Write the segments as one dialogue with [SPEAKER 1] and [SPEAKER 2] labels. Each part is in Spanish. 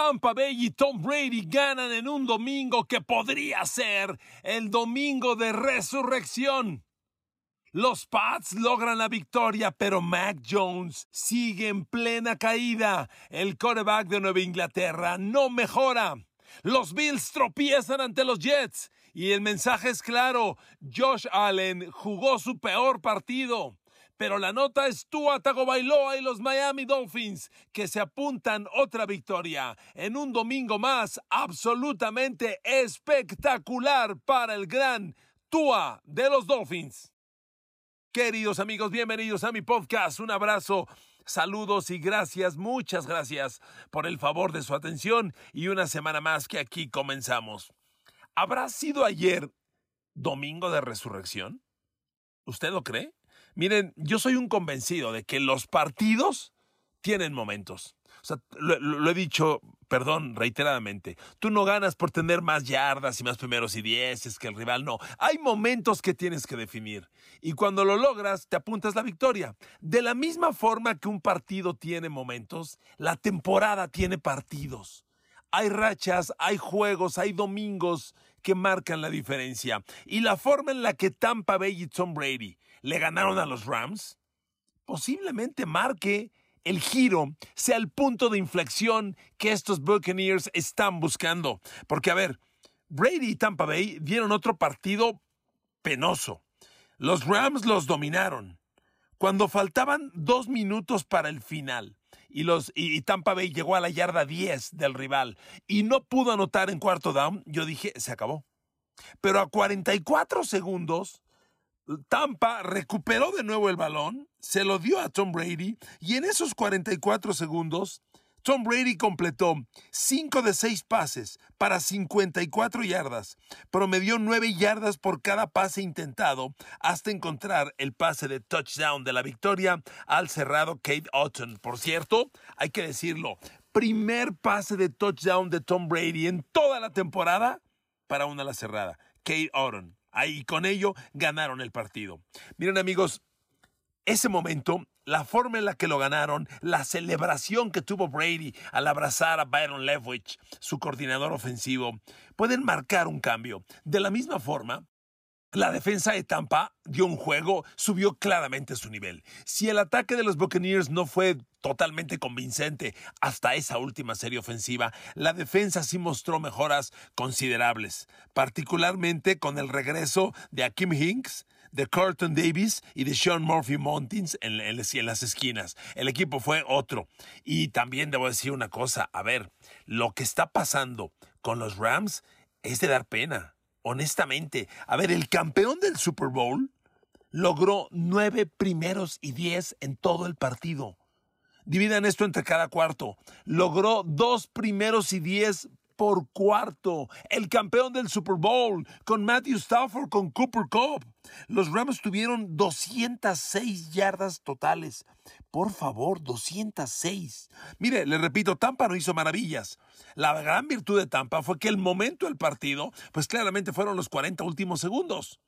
[SPEAKER 1] Tampa Bay y Tom Brady ganan en un domingo que podría ser el domingo de resurrección. Los Pats logran la victoria, pero Mac Jones sigue en plena caída. El quarterback de Nueva Inglaterra no mejora. Los Bills tropiezan ante los Jets. Y el mensaje es claro, Josh Allen jugó su peor partido. Pero la nota es Tua Tagovailoa y los Miami Dolphins, que se apuntan otra victoria en un domingo más absolutamente espectacular para el gran Tua de los Dolphins. Queridos amigos, bienvenidos a mi podcast. Un abrazo, saludos y gracias, muchas gracias por el favor de su atención y una semana más que aquí comenzamos. ¿Habrá sido ayer domingo de resurrección? ¿Usted lo cree? Miren, yo soy un convencido de que los partidos tienen momentos. O sea, lo, he dicho, perdón, reiteradamente. Tú no ganas por tener más yardas y más primeros y dieces que el rival, no. Hay momentos que tienes que definir. Y cuando lo logras, te apuntas la victoria. De la misma forma que un partido tiene momentos, la temporada tiene partidos. Hay rachas, hay juegos, hay domingos que marcan la diferencia. Y la forma en la que Tampa Bay y Tom Brady le ganaron a los Rams, posiblemente marque el giro, sea el punto de inflexión que estos Buccaneers están buscando. Porque, a ver, Brady y Tampa Bay dieron otro partido penoso. Los Rams los dominaron. Cuando faltaban dos minutos para el final y, los, y, Tampa Bay llegó a la yarda 10 del rival y no pudo anotar en cuarto down, yo dije, se acabó. Pero a 44 segundos, Tampa recuperó de nuevo el balón, se lo dio a Tom Brady y en esos 44 segundos Tom Brady completó 5 de 6 pases para 54 yardas, promedió 9 yardas por cada pase intentado hasta encontrar el pase de touchdown de la victoria al cerrado Kate Otton. Por cierto, hay que decirlo, primer pase de touchdown de Tom Brady en toda la temporada para una la cerrada, Kate Otton. Ahí con ello ganaron el partido. Miren amigos, ese momento, la forma en la que lo ganaron, la celebración que tuvo Brady al abrazar a Byron Leftwich, su coordinador ofensivo, pueden marcar un cambio. De la misma forma, la defensa de Tampa dio un juego, subió claramente su nivel. Si el ataque de los Buccaneers no fue totalmente convincente hasta esa última serie ofensiva, la defensa sí mostró mejoras considerables, particularmente con el regreso de Akim Hinks, de Carlton Davis y de Sean Murphy Montins en, en, las esquinas. El equipo fue otro. Y también debo decir una cosa, a ver, lo que está pasando con los Rams es de dar pena honestamente, a ver, el campeón del Super Bowl logró nueve primeros y diez en todo el partido. Dividan esto entre cada cuarto. Logró dos primeros y diez por cuarto. El campeón del Super Bowl con Matthew Stafford con Cooper Cup. Los Rams tuvieron 206 yardas totales. Por favor, 206. Mire, le repito, Tampa no hizo maravillas. La gran virtud de Tampa fue que el momento del partido, pues claramente fueron los 40 últimos segundos.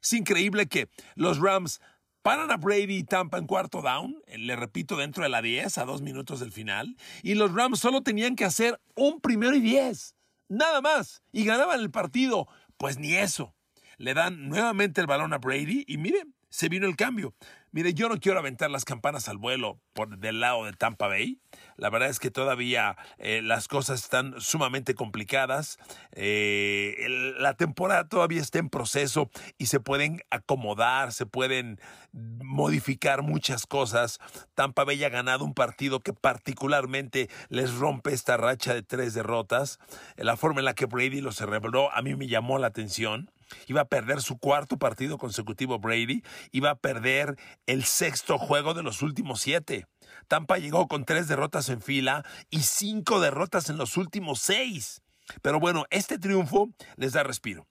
[SPEAKER 1] Es increíble que los Rams paran a Brady y Tampa en cuarto down, le repito, dentro de la 10 a dos minutos del final, y los Rams solo tenían que hacer un primero y 10. Nada más. Y ganaban el partido. Pues ni eso. Le dan nuevamente el balón a Brady y miren, se vino el cambio. Mire, yo no quiero aventar las campanas al vuelo por del lado de Tampa Bay. La verdad es que todavía eh, las cosas están sumamente complicadas. Eh, la temporada todavía está en proceso y se pueden acomodar, se pueden modificar muchas cosas. Tampa Bay ha ganado un partido que particularmente les rompe esta racha de tres derrotas. La forma en la que Brady lo celebró a mí me llamó la atención. Iba a perder su cuarto partido consecutivo Brady, iba a perder el sexto juego de los últimos siete. Tampa llegó con tres derrotas en fila y cinco derrotas en los últimos seis. Pero bueno, este triunfo les da respiro.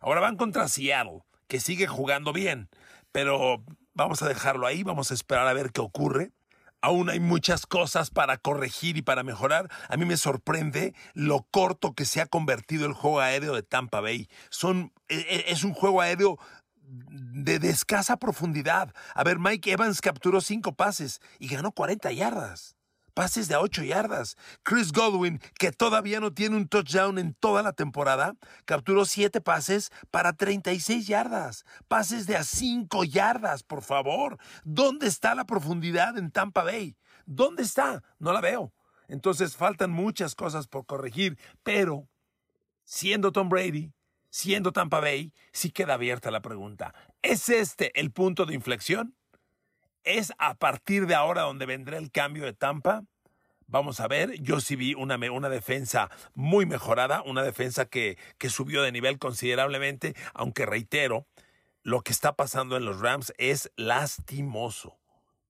[SPEAKER 1] Ahora van contra Seattle, que sigue jugando bien, pero vamos a dejarlo ahí, vamos a esperar a ver qué ocurre. Aún hay muchas cosas para corregir y para mejorar. A mí me sorprende lo corto que se ha convertido el juego aéreo de Tampa Bay. Son, e, e, es un juego aéreo de, de, escasa profundidad. A ver, Mike Evans capturó cinco pases y ganó 40 yardas. Pases de a 8 yardas. Chris Godwin, que todavía no tiene un touchdown en toda la temporada, capturó 7 pases para 36 yardas. Pases de a 5 yardas, por favor. ¿Dónde está la profundidad en Tampa Bay? ¿Dónde está? No la veo. Entonces faltan muchas cosas por corregir, pero siendo Tom Brady, siendo Tampa Bay, sí queda abierta la pregunta. ¿Es este el punto de inflexión? ¿Es a partir de ahora donde vendrá el cambio de Tampa? Vamos a ver, yo sí vi una, una defensa muy mejorada, una defensa que, que subió de nivel considerablemente, aunque reitero, lo que está pasando en los Rams es lastimoso.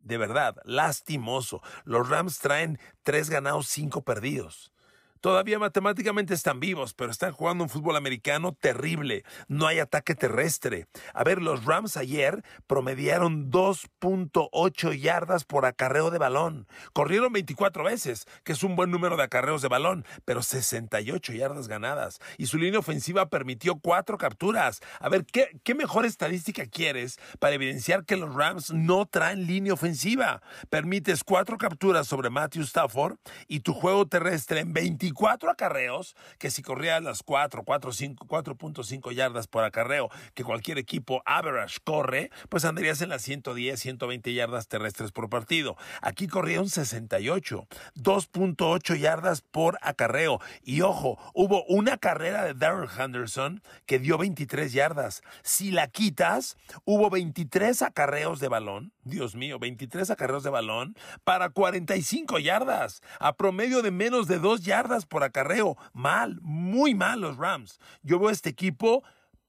[SPEAKER 1] De verdad, lastimoso. Los Rams traen tres ganados, cinco perdidos. Todavía matemáticamente están vivos, pero están jugando un fútbol americano terrible. No hay ataque terrestre. A ver, los Rams ayer promediaron 2.8 yardas por acarreo de balón. Corrieron 24 veces, que es un buen número de acarreos de balón, pero 68 yardas ganadas. Y su línea ofensiva permitió cuatro capturas. A ver, ¿qué, mejor estadística quieres para evidenciar que los Rams no traen línea ofensiva? Permites cuatro capturas sobre Matthew Stafford y tu juego terrestre en 24 cuatro acarreos, que si corría las 4, 4, 5, 4.5 yardas por acarreo, que cualquier equipo average corre, pues andarías en las 110, 120 yardas terrestres por partido. Aquí corría un 68, 2.8 yardas por acarreo. Y ojo, hubo una carrera de Darrell Henderson que dio 23 yardas. Si la quitas, hubo 23 acarreos de balón. Dios mío, 23 acarreos de balón para 45 yardas, a promedio de menos de 2 yardas por acarreo. Mal, muy mal los Rams. Yo veo este equipo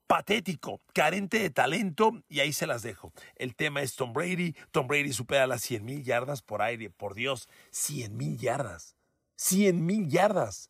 [SPEAKER 1] patético, carente de talento, y ahí se las dejo. El tema es Tom Brady. Tom Brady supera las 100 mil yardas por aire. Por Dios, 100 mil yardas. 100 mil yardas.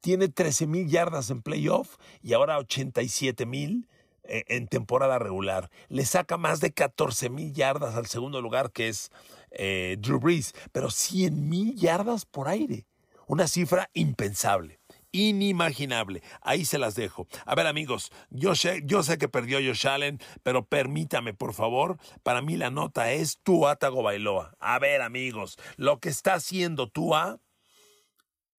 [SPEAKER 1] Tiene 13 mil yardas en playoff y ahora 87 mil en temporada regular. Le saca más de 14 mil yardas al segundo lugar, que es eh, Drew Brees, pero 100 mil yardas por aire. Una cifra impensable inimaginable. Ahí se las dejo. A ver, amigos, yo sé, yo sé que perdió Josh Allen, pero permítame, por favor. Para mí la nota es Tua Tagovailoa. A ver, amigos, lo que está haciendo Tua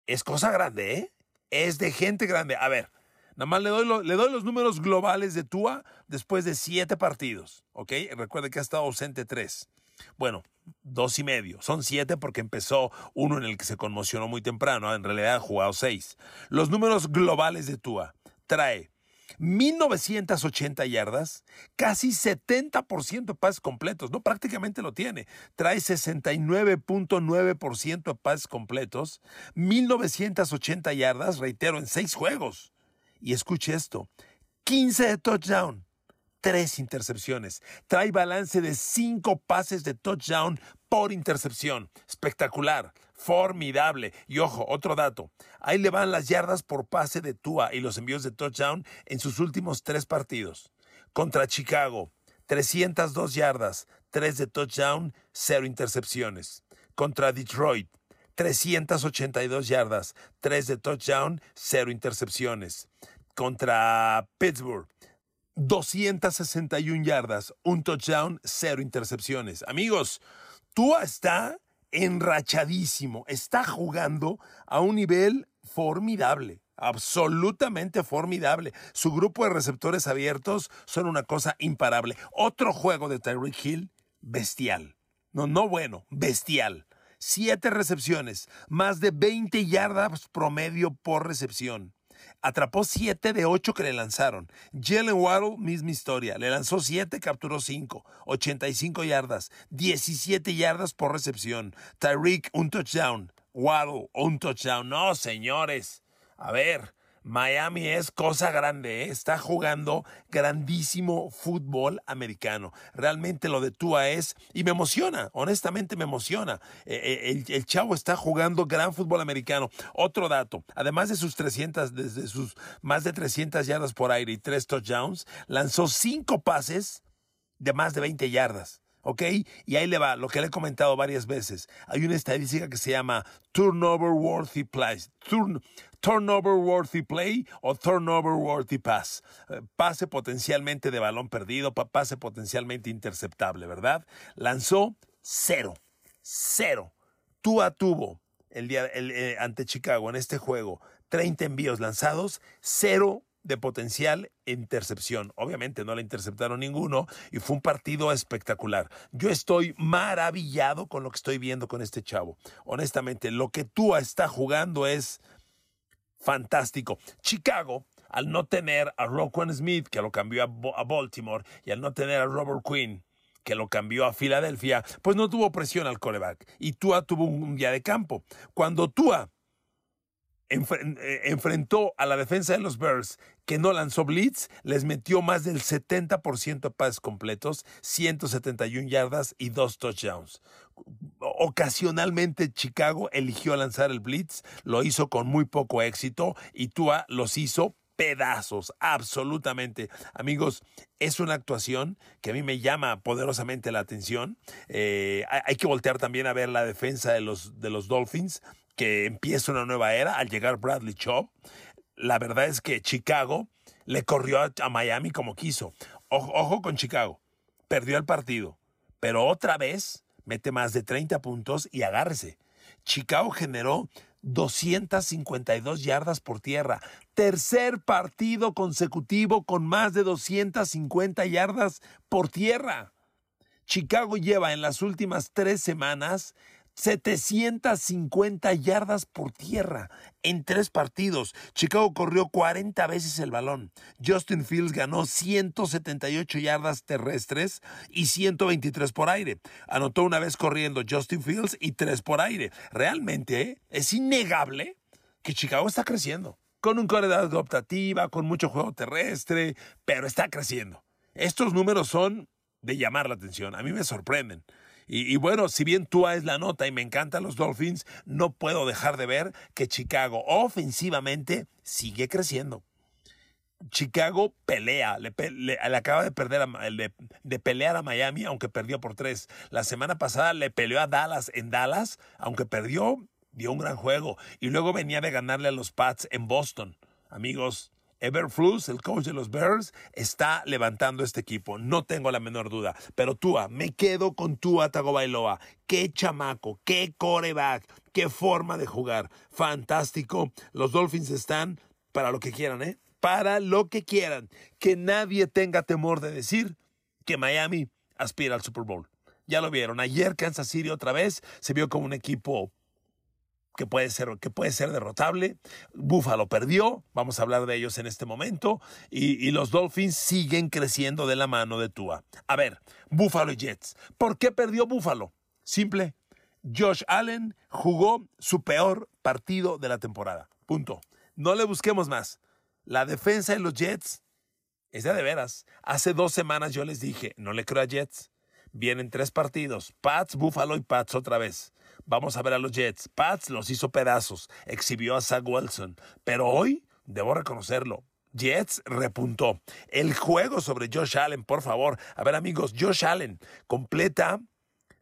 [SPEAKER 1] es cosa grande, ¿eh? Es de gente grande. A ver, nada más le doy, los números globales de Tua después de siete partidos, ¿ok? Recuerde que ha estado ausente tres. Bueno, dos y medio. Son siete porque empezó uno en el que se conmocionó muy temprano. En realidad ha jugado seis. Los números globales de Tua. Trae 1980 yardas, casi 70% de pases completos, no prácticamente lo tiene. Trae 69.9% de pases completos, 1980 yardas, reitero, en seis juegos. Y escuche esto, 15 de touchdown, tres intercepciones. Trae balance de cinco pases de touchdown por intercepción. Espectacular, formidable. Y ojo, otro dato. Ahí le van las yardas por pase de Tua y los envíos de touchdown en sus últimos tres partidos. Contra Chicago, 302 yardas, 3 de touchdown, 0 intercepciones. Contra Detroit, 382 yardas, 3 de touchdown, 0 intercepciones. Contra Pittsburgh, 261 yardas, un touchdown, cero intercepciones. Amigos, Tua está enrachadísimo, está jugando a un nivel formidable absolutamente formidable. Su grupo de receptores abiertos son una cosa imparable. Otro juego de Tyreek Hill, bestial. No, no bueno, bestial. Siete recepciones, más de 20 yardas promedio por recepción. Atrapó 7 de 8 que le lanzaron. Jalen Waddle, misma historia. Le lanzó 7, capturó 5. 85 yardas. 17 yardas por recepción. Tyreek, un touchdown. Waddle, un touchdown. No, señores. A ver, Miami es cosa grande, ¿eh? está jugando grandísimo fútbol americano. Realmente lo de Tua es, y me emociona, honestamente me emociona. Eh, eh, el, el, chavo está jugando gran fútbol americano. Otro dato, además de sus 300, desde sus más de 300 yardas por aire y tres touchdowns, lanzó cinco pases de más de 20 yardas. ¿Ok? Y ahí le va, lo que le he comentado varias veces. Hay una estadística que se llama turnover worthy plays. turnover worthy play o turnover worthy pass. Eh, pase potencialmente de balón perdido, pase potencialmente interceptable, ¿verdad? Lanzó cero, cero. Tua tuvo el día eh, ante Chicago en este juego 30 envíos lanzados, cero de potencial intercepción. Obviamente no le interceptaron ninguno y fue un partido espectacular. Yo estoy maravillado con lo que estoy viendo con este chavo. Honestamente, lo que Tua está jugando es fantástico. Chicago, al no tener a Roquan Smith, que lo cambió a, Baltimore, y al no tener a Robert Quinn, que lo cambió a Filadelfia, pues no tuvo presión al coreback. Y Tua tuvo un día de campo. Cuando Tua enfrentó a la defensa de los Bears que no lanzó blitz, les metió más del 70% de pases completos, 171 yardas y dos touchdowns. Ocasionalmente Chicago eligió lanzar el blitz, lo hizo con muy poco éxito y Tua los hizo pedazos, absolutamente. Amigos, es una actuación que a mí me llama poderosamente la atención. Eh, hay que voltear también a ver la defensa de los, de los Dolphins que empieza una nueva era al llegar Bradley Chubb. La verdad es que Chicago le corrió a, Miami como quiso. Ojo, con Chicago. Perdió el partido, pero otra vez mete más de 30 puntos y agárrese. Chicago generó 252 yardas por tierra. Tercer partido consecutivo con más de 250 yardas por tierra. Chicago lleva en las últimas tres semanas 750 yardas por tierra en tres partidos. Chicago corrió 40 veces el balón. Justin Fields ganó 178 yardas terrestres y 123 por aire. Anotó una vez corriendo Justin Fields y tres por aire. Realmente ¿eh? es innegable que Chicago está creciendo. Con un core de optativa, con mucho juego terrestre, pero está creciendo. Estos números son de llamar la atención. A mí me sorprenden. Y, bueno, si bien Tua es la nota y me encantan los Dolphins, no puedo dejar de ver que Chicago ofensivamente sigue creciendo. Chicago pelea, le, acaba de perder de, pelear a Miami, aunque perdió por tres. La semana pasada le peleó a Dallas en Dallas, aunque perdió, dio un gran juego. Y luego venía de ganarle a los Pats en Boston. Amigos, Everflus, el coach de los Bears, está levantando este equipo, no tengo la menor duda. Pero Tua, me quedo con Tua Tagovailoa. Qué chamaco, qué coreback, qué forma de jugar. Fantástico. Los Dolphins están para lo que quieran, ¿eh? Para lo que quieran. Que nadie tenga temor de decir que Miami aspira al Super Bowl. Ya lo vieron. Ayer Kansas City otra vez se vio como un equipo que puede ser, que puede ser derrotable. Buffalo perdió, vamos a hablar de ellos en este momento, y, los Dolphins siguen creciendo de la mano de Tua. A ver, Buffalo y Jets. ¿Por qué perdió Buffalo? Simple. Josh Allen jugó su peor partido de la temporada. Punto. No le busquemos más. La defensa de los Jets es de, de veras. Hace dos semanas yo les dije, no le creo a Jets. Vienen tres partidos, Pats, Buffalo y Pats otra vez. Vamos a ver a los Jets. Pats los hizo pedazos, exhibió a Zach Wilson, pero hoy, debo reconocerlo, Jets repuntó. El juego sobre Josh Allen, por favor. A ver amigos, Josh Allen completa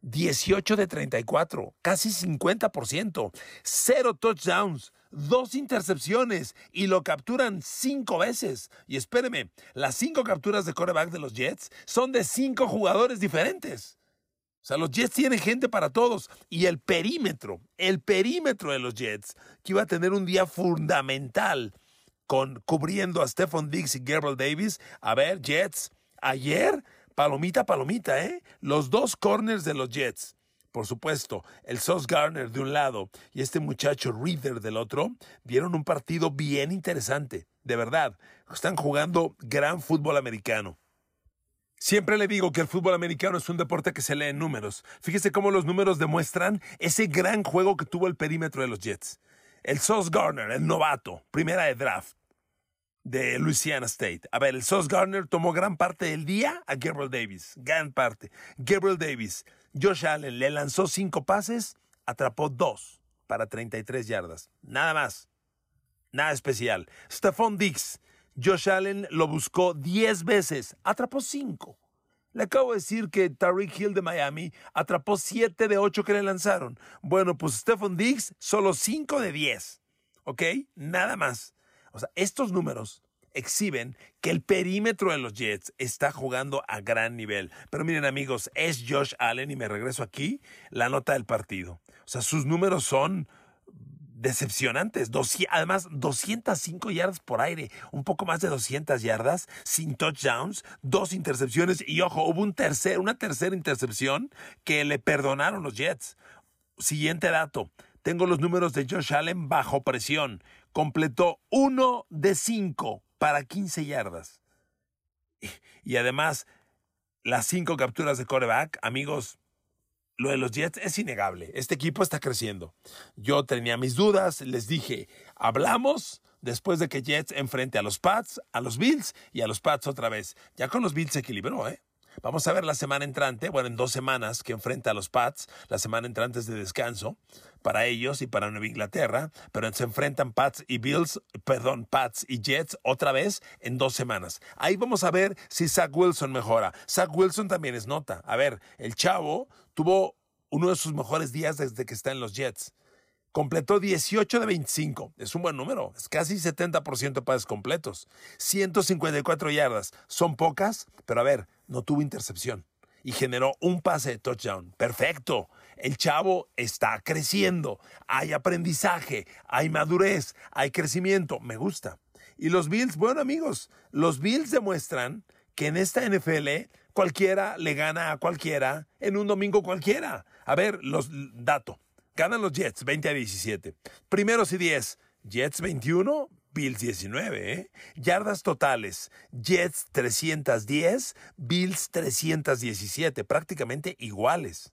[SPEAKER 1] 18 de 34, casi 50%, cero touchdowns, dos intercepciones y lo capturan cinco veces. Y espéreme, las cinco capturas de coreback de los Jets son de cinco jugadores diferentes. O sea, los Jets tienen gente para todos. Y el perímetro, el perímetro de los Jets, que iba a tener un día fundamental con cubriendo a Stephon Diggs y Gabriel Davis. A ver, Jets, ayer, palomita, palomita, ¿eh? Los dos corners de los Jets por supuesto, el Sos Garner de un lado y este muchacho Reader del otro, dieron un partido bien interesante, de verdad. Están jugando gran fútbol americano. Siempre le digo que el fútbol americano es un deporte que se lee en números. Fíjese cómo los números demuestran ese gran juego que tuvo el perímetro de los Jets. El Sos Garner, el novato, primera de draft de Louisiana State. A ver, el Sos Garner tomó gran parte del día a Gabriel Davis. Gran parte. Gabriel Davis Josh Allen le lanzó cinco pases, atrapó dos para 33 yardas. Nada más. Nada especial. Stephon Dix. Josh Allen lo buscó 10 veces, atrapó cinco. Le acabo de decir que Tariq Hill de Miami atrapó 7 de 8 que le lanzaron. Bueno, pues Stephon Diggs solo 5 de 10. ¿Ok? Nada más. O sea, estos números exhiben que el perímetro de los Jets está jugando a gran nivel. Pero miren amigos, es Josh Allen y me regreso aquí, la nota del partido. O sea, sus números son decepcionantes. además, 205 yardas por aire, un poco más de 200 yardas, sin touchdowns, dos intercepciones y ojo, hubo un tercer, una tercera intercepción que le perdonaron los Jets. Siguiente dato, tengo los números de Josh Allen bajo presión. Completó uno de cinco para 15 yardas. Y además, las cinco capturas de coreback, amigos, lo de los Jets es innegable. Este equipo está creciendo. Yo tenía mis dudas, les dije, hablamos después de que Jets enfrente a los Pats, a los Bills y a los Pats otra vez. Ya con los Bills se equilibró, ¿eh? Vamos a ver la semana entrante, bueno, en dos semanas que enfrenta a los Pats, la semana entrante es de descanso para ellos y para Nueva Inglaterra, pero se enfrentan Pats y Bills, perdón, Pats y Jets otra vez en dos semanas. Ahí vamos a ver si Zach Wilson mejora. Zach Wilson también es nota. A ver, el chavo tuvo uno de sus mejores días desde que está en los Jets. Completó 18 de 25. Es un buen número. Es casi 70% de pases completos. 154 yardas. Son pocas, pero a ver, no tuvo intercepción. Y generó un pase de touchdown. Perfecto. El chavo está creciendo. Hay aprendizaje, hay madurez, hay crecimiento. Me gusta. Y los Bills, bueno amigos, los Bills demuestran que en esta NFL cualquiera le gana a cualquiera en un domingo cualquiera. A ver, los datos. Ganan los Jets 20 a 17. Primeros y 10. Jets 21, Bills 19. ¿eh? Yardas totales. Jets 310, Bills 317. Prácticamente iguales.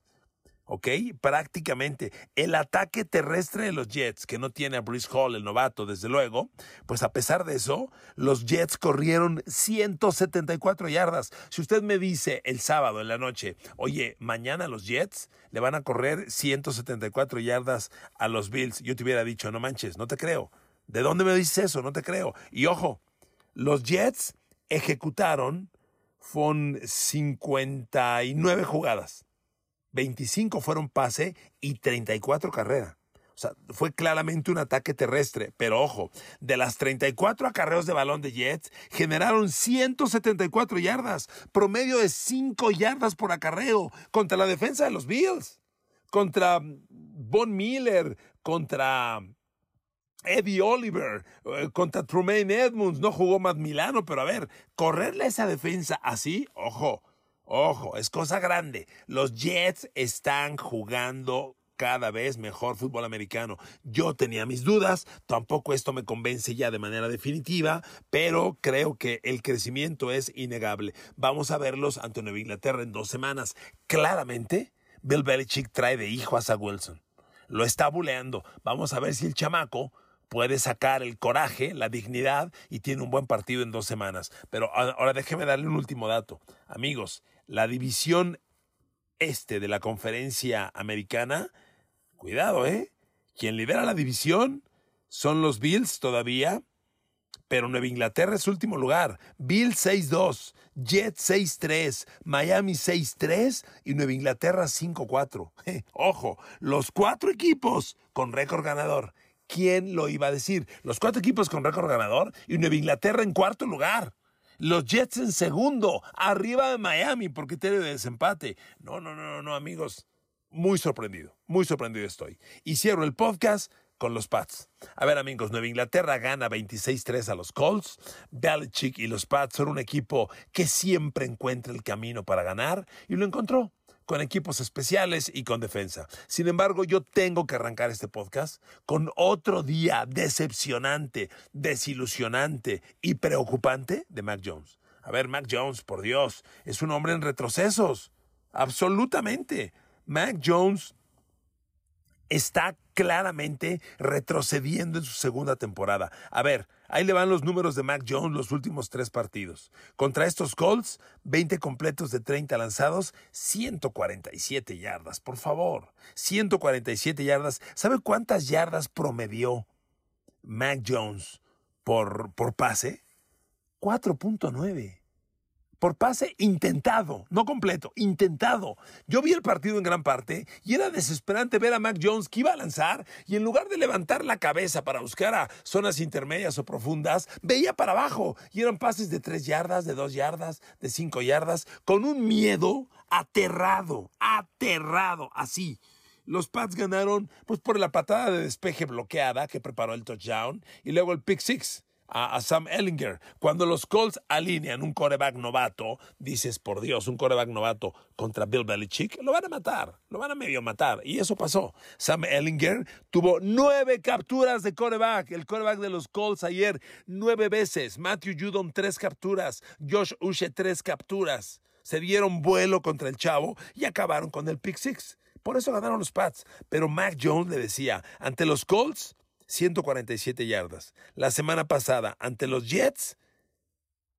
[SPEAKER 1] ¿Ok? Prácticamente. El ataque terrestre de los Jets, que no tiene a Bruce Hall, el novato, desde luego, pues a pesar de eso, los Jets corrieron 174 yardas. Si usted me dice el sábado en la noche, oye, mañana los Jets le van a correr 174 yardas a los Bills, yo te hubiera dicho, no manches, no te creo. ¿De dónde me dices eso? No te creo. Y ojo, los Jets ejecutaron con 59 jugadas. 25 fueron pase y 34 carrera. O sea, fue claramente un ataque terrestre, pero ojo, de las 34 acarreos de balón de Jets, generaron 174 yardas, promedio de 5 yardas por acarreo contra la defensa de los Bills, contra Von Miller, contra Eddie Oliver, eh, contra Trumaine Edmonds, no jugó más Milano, pero a ver, correrle esa defensa así, ojo, Ojo, es cosa grande. Los Jets están jugando cada vez mejor fútbol americano. Yo tenía mis dudas, tampoco esto me convence ya de manera definitiva, pero creo que el crecimiento es innegable. Vamos a verlos ante Nueva Inglaterra en dos semanas. Claramente, Bill Belichick trae de hijo a Zach Wilson. Lo está buleando. Vamos a ver si el chamaco puede sacar el coraje, la dignidad y tiene un buen partido en dos semanas. Pero ahora déjeme darle un último dato. Amigos, la división este de la conferencia americana, cuidado, ¿eh? Quien lidera la división son los Bills todavía, pero Nueva Inglaterra es último lugar. Bills 6-2, Jets 6-3, Miami 6-3 y Nueva Inglaterra 5-4. Ojo, los cuatro equipos con récord ganador. ¿Quién lo iba a decir? Los cuatro equipos con récord ganador y Nueva Inglaterra en cuarto lugar. Los Jets en segundo, arriba de Miami porque tiene desempate. No, no, no, no, amigos. Muy sorprendido, muy sorprendido estoy. Y cierro el podcast con los Pats. A ver, amigos, Nueva Inglaterra gana 26-3 a los Colts. Belichick y los Pats son un equipo que siempre encuentra el camino para ganar y lo encontró con equipos especiales y con defensa. Sin embargo, yo tengo que arrancar este podcast con otro día decepcionante, desilusionante y preocupante de Mac Jones. A ver, Mac Jones, por Dios, es un hombre en retrocesos. Absolutamente. Mac Jones está claramente retrocediendo en su segunda temporada. A ver, ahí le van los números de Mac Jones los últimos tres partidos. Contra estos Colts, 20 completos de 30 lanzados, 147 yardas, por favor. 147 yardas. ¿Sabe cuántas yardas promedió Mac Jones por, por pase? 4.9 por pase intentado, no completo, intentado. Yo vi el partido en gran parte y era desesperante ver a Mac Jones que iba a lanzar y en lugar de levantar la cabeza para buscar a zonas intermedias o profundas, veía para abajo y eran pases de tres yardas, de dos yardas, de cinco yardas, con un miedo aterrado, aterrado, así. Los Pats ganaron pues por la patada de despeje bloqueada que preparó el touchdown y luego el pick six a, Sam Ellinger. Cuando los Colts alinean un coreback novato, dices, por Dios, un coreback novato contra Bill Belichick, lo van a matar, lo van a medio matar. Y eso pasó. Sam Ellinger tuvo nueve capturas de coreback. El coreback de los Colts ayer, nueve veces. Matthew Judon, tres capturas. Josh Ushe, tres capturas. Se dieron vuelo contra el chavo y acabaron con el pick six. Por eso ganaron los Pats. Pero Mac Jones le decía, ante los Colts, 147 yardas. La semana pasada, ante los Jets,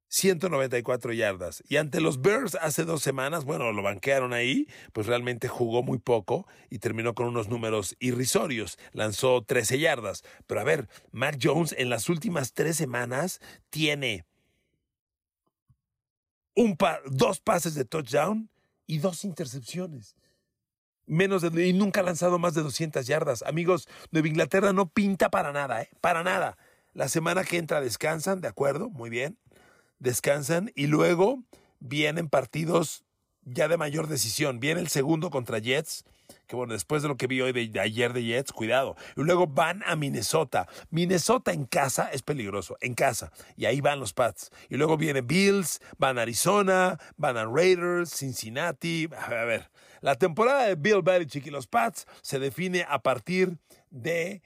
[SPEAKER 1] 194 yardas. Y ante los Bears hace dos semanas, bueno, lo banquearon ahí, pues realmente jugó muy poco y terminó con unos números irrisorios. Lanzó 13 yardas. Pero a ver, Mac Jones en las últimas tres semanas tiene un dos pases de touchdown y dos intercepciones menos de, y nunca ha lanzado más de 200 yardas. Amigos, Nueva Inglaterra no pinta para nada, ¿eh? Para nada. La semana que entra descansan, ¿de acuerdo? Muy bien. Descansan y luego vienen partidos ya de mayor decisión. Viene el segundo contra Jets, que bueno, después de lo que vi hoy de, ayer de Jets, cuidado. Y luego van a Minnesota. Minnesota en casa es peligroso, en casa. Y ahí van los Pats. Y luego viene Bills, van a Arizona, van a Raiders, Cincinnati. A ver, la temporada de Bill Belichick y los Pats se define a partir de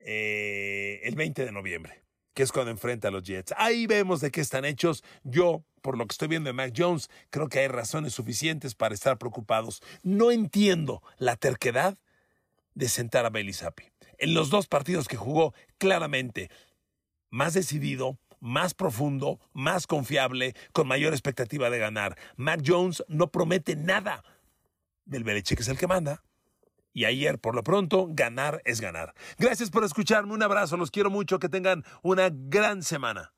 [SPEAKER 1] eh, el 20 de noviembre, que es cuando enfrenta a los Jets. Ahí vemos de qué están hechos. Yo, por lo que estoy viendo de Mac Jones, creo que hay razones suficientes para estar preocupados. No entiendo la terquedad de sentar a Zappi. En los dos partidos que jugó, claramente, más decidido, más profundo, más confiable, con mayor expectativa de ganar. Mac Jones no promete nada del Belichick es el que manda. Y ayer, por lo pronto, ganar es ganar. Gracias por escucharme. Un abrazo. Los quiero mucho. Que tengan una gran semana.